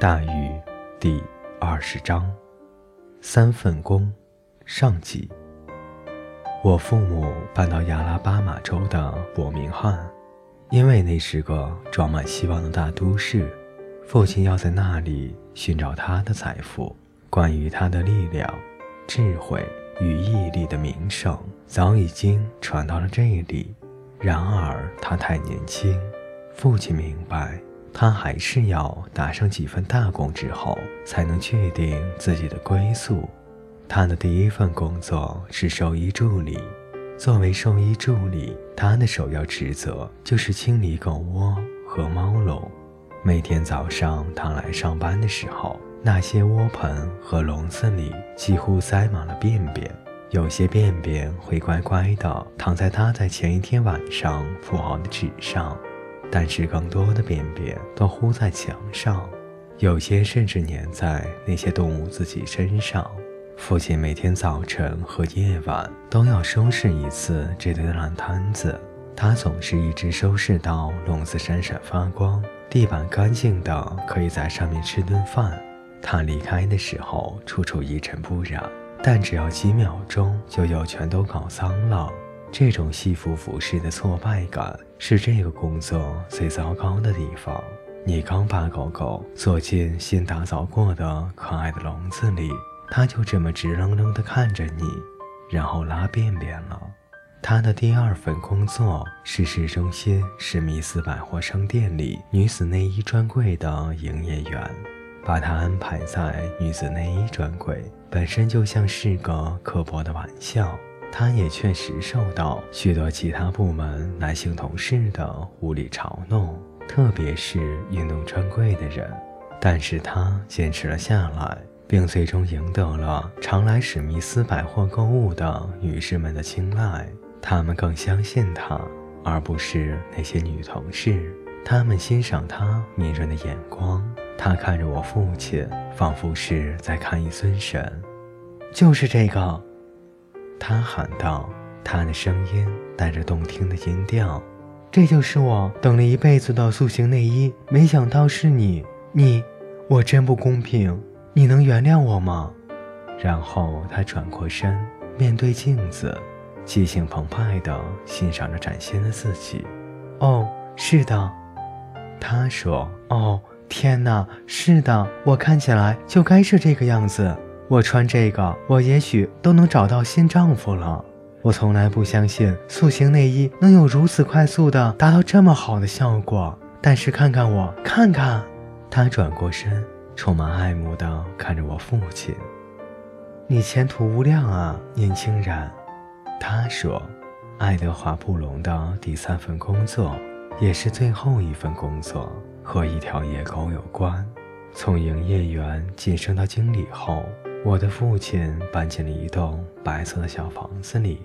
大禹第二十章，三份工，上集。我父母搬到亚拉巴马州的伯明翰，因为那是个装满希望的大都市。父亲要在那里寻找他的财富。关于他的力量、智慧与毅力的名声早已经传到了这里。然而他太年轻，父亲明白，他还是要打上几份大工之后，才能确定自己的归宿。他的第一份工作是兽医助理。作为兽医助理，他的首要职责就是清理狗窝和猫笼。每天早上他来上班的时候，那些窝盆和笼子里几乎塞满了便便。有些便便会乖乖地躺在他在前一天晚上铺好的纸上，但是更多的便便都糊在墙上，有些甚至粘在那些动物自己身上。父亲每天早晨和夜晚都要收拾一次这堆烂摊子，他总是一直收拾到笼子闪闪发光，地板干净的可以在上面吃顿饭。他离开的时候，处处一尘不染。但只要几秒钟，就又全都搞脏了。这种西服服饰的挫败感是这个工作最糟糕的地方。你刚把狗狗坐进新打扫过的可爱的笼子里，它就这么直愣愣地看着你，然后拉便便了。他的第二份工作是市中心史密斯百货商店里女子内衣专柜的营业员。把他安排在女子内衣专柜，本身就像是个刻薄的玩笑。他也确实受到许多其他部门男性同事的无理嘲弄，特别是运动专柜的人。但是他坚持了下来，并最终赢得了常来史密斯百货购物的女士们的青睐。她们更相信他，而不是那些女同事。他们欣赏他敏锐的眼光。他看着我父亲，仿佛是在看一尊神。就是这个，他喊道，他的声音带着动听的音调。这就是我等了一辈子的塑形内衣，没想到是你，你，我真不公平，你能原谅我吗？然后他转过身，面对镜子，激情澎湃地欣赏着崭新的自己。哦，是的，他说。哦。天哪，是的，我看起来就该是这个样子。我穿这个，我也许都能找到新丈夫了。我从来不相信塑形内衣能有如此快速的达到这么好的效果。但是看看我，看看，他转过身，充满爱慕地看着我父亲。你前途无量啊，年轻人。他说，爱德华·布隆的第三份工作，也是最后一份工作。和一条野狗有关。从营业员晋升到经理后，我的父亲搬进了一栋白色的小房子里，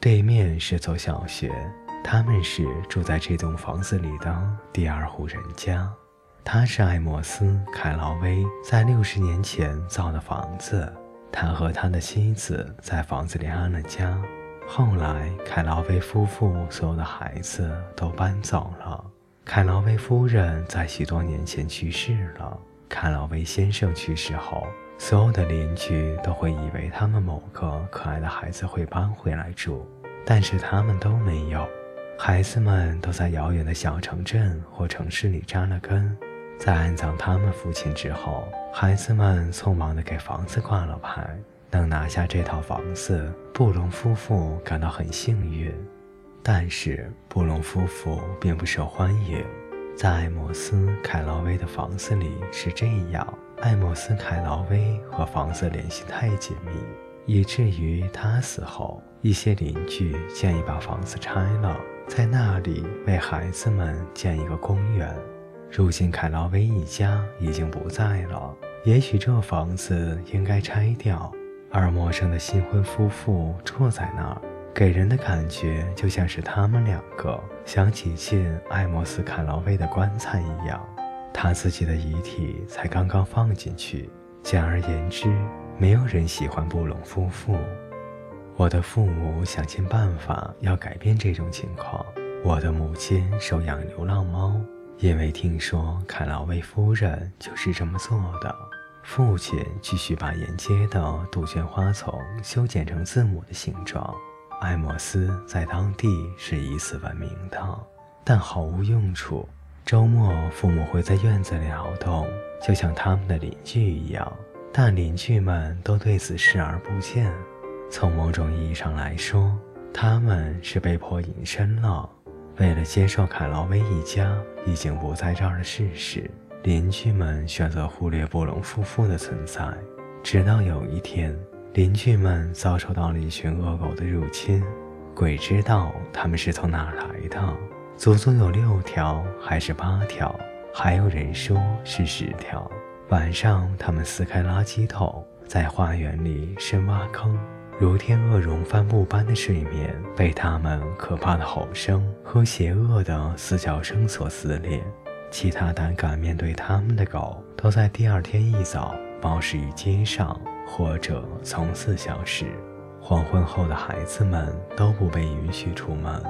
对面是座小学。他们是住在这栋房子里的第二户人家。他是艾莫斯·凯劳威在六十年前造的房子。他和他的妻子在房子里安了家。后来，凯劳威夫妇所有的孩子都搬走了。凯劳威夫人在许多年前去世了。凯劳威先生去世后，所有的邻居都会以为他们某个可爱的孩子会搬回来住，但是他们都没有。孩子们都在遥远的小城镇或城市里扎了根。在安葬他们父亲之后，孩子们匆忙地给房子挂了牌。能拿下这套房子，布隆夫妇感到很幸运。但是布隆夫妇并不受欢迎，在艾莫斯·凯劳威的房子里是这样：艾莫斯·凯劳威和房子联系太紧密，以至于他死后，一些邻居建议把房子拆了，在那里为孩子们建一个公园。如今凯劳威一家已经不在了，也许这房子应该拆掉，而陌生的新婚夫妇住在那儿。给人的感觉就像是他们两个想挤进艾莫斯·凯劳威的棺材一样，他自己的遗体才刚刚放进去。简而言之，没有人喜欢布隆夫妇。我的父母想尽办法要改变这种情况。我的母亲收养流浪猫，因为听说凯劳威夫人就是这么做的。父亲继续把沿街的杜鹃花丛修剪成字母的形状。艾莫斯在当地是以此闻名的，但毫无用处。周末，父母会在院子里劳动，就像他们的邻居一样，但邻居们都对此视而不见。从某种意义上来说，他们是被迫隐身了。为了接受凯劳威一家已经不在这儿的事实，邻居们选择忽略布隆夫妇的存在。直到有一天，邻居们遭受到了一群恶狗的入侵，鬼知道他们是从哪儿来的，足足有六条还是八条？还有人说是十条。晚上，他们撕开垃圾桶，在花园里深挖坑。如天鹅绒帆布般的睡眠被他们可怕的吼声和邪恶的嘶叫声所撕裂。其他胆敢面对他们的狗都在第二天一早暴尸于街上，或者从此消失。黄昏后的孩子们都不被允许出门。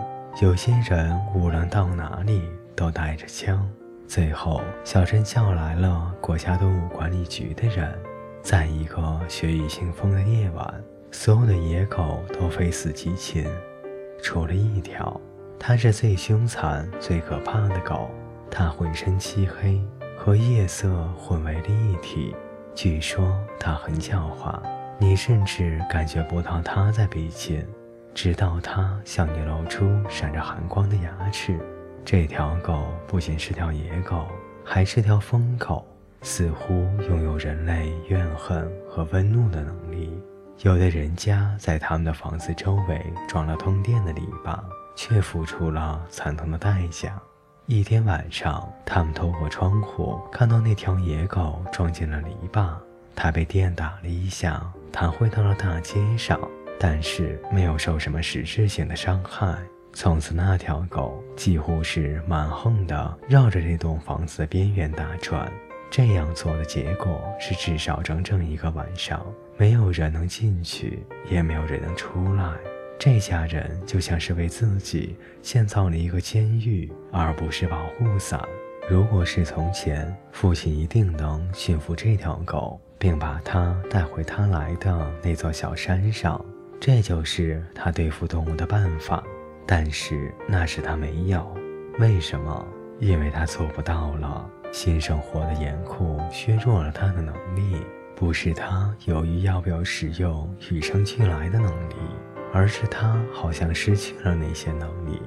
有些人无论到哪里都带着枪。最后，小镇叫来了国家动物管理局的人，在一个雪雨腥风的夜晚。所有的野狗都非死即擒，除了一条，它是最凶残、最可怕的狗。它浑身漆黑，和夜色混为了一体。据说它很狡猾，你甚至感觉不到它在逼近，直到它向你露出闪着寒光的牙齿。这条狗不仅是条野狗，还是条疯狗，似乎拥有人类怨恨和温怒的能力。有的人家在他们的房子周围装了通电的篱笆，却付出了惨痛的代价。一天晚上，他们透过窗户看到那条野狗撞进了篱笆，它被电打了一下，弹回到了大街上，但是没有受什么实质性的伤害。从此，那条狗几乎是蛮横地绕着这栋房子的边缘打转。这样做的结果是，至少整整一个晚上。没有人能进去，也没有人能出来。这家人就像是为自己建造了一个监狱，而不是保护伞。如果是从前，父亲一定能驯服这条狗，并把它带回他来的那座小山上。这就是他对付动物的办法。但是那时他没有，为什么？因为他做不到了。新生活的严酷削弱了他的能力。不是他由于要不要使用与生俱来的能力，而是他好像失去了那些能力。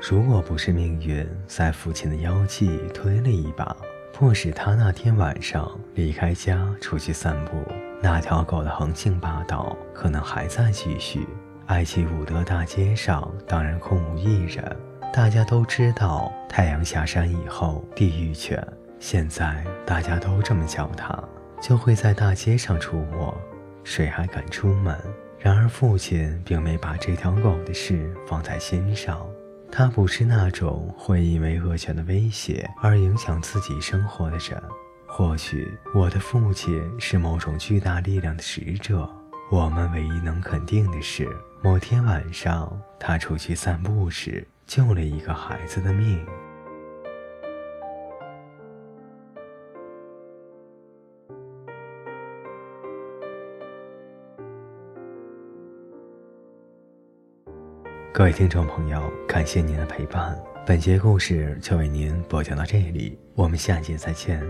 如果不是命运在父亲的腰际推了一把，迫使他那天晚上离开家出去散步，那条狗的横行霸道可能还在继续。埃及伍德大街上当然空无一人，大家都知道太阳下山以后地狱犬，现在大家都这么叫它。就会在大街上出没，谁还敢出门？然而父亲并没把这条狗的事放在心上，他不是那种会因为恶犬的威胁而影响自己生活的人。或许我的父亲是某种巨大力量的使者。我们唯一能肯定的是，某天晚上他出去散步时救了一个孩子的命。各位听众朋友，感谢您的陪伴，本节故事就为您播讲到这里，我们下节再见。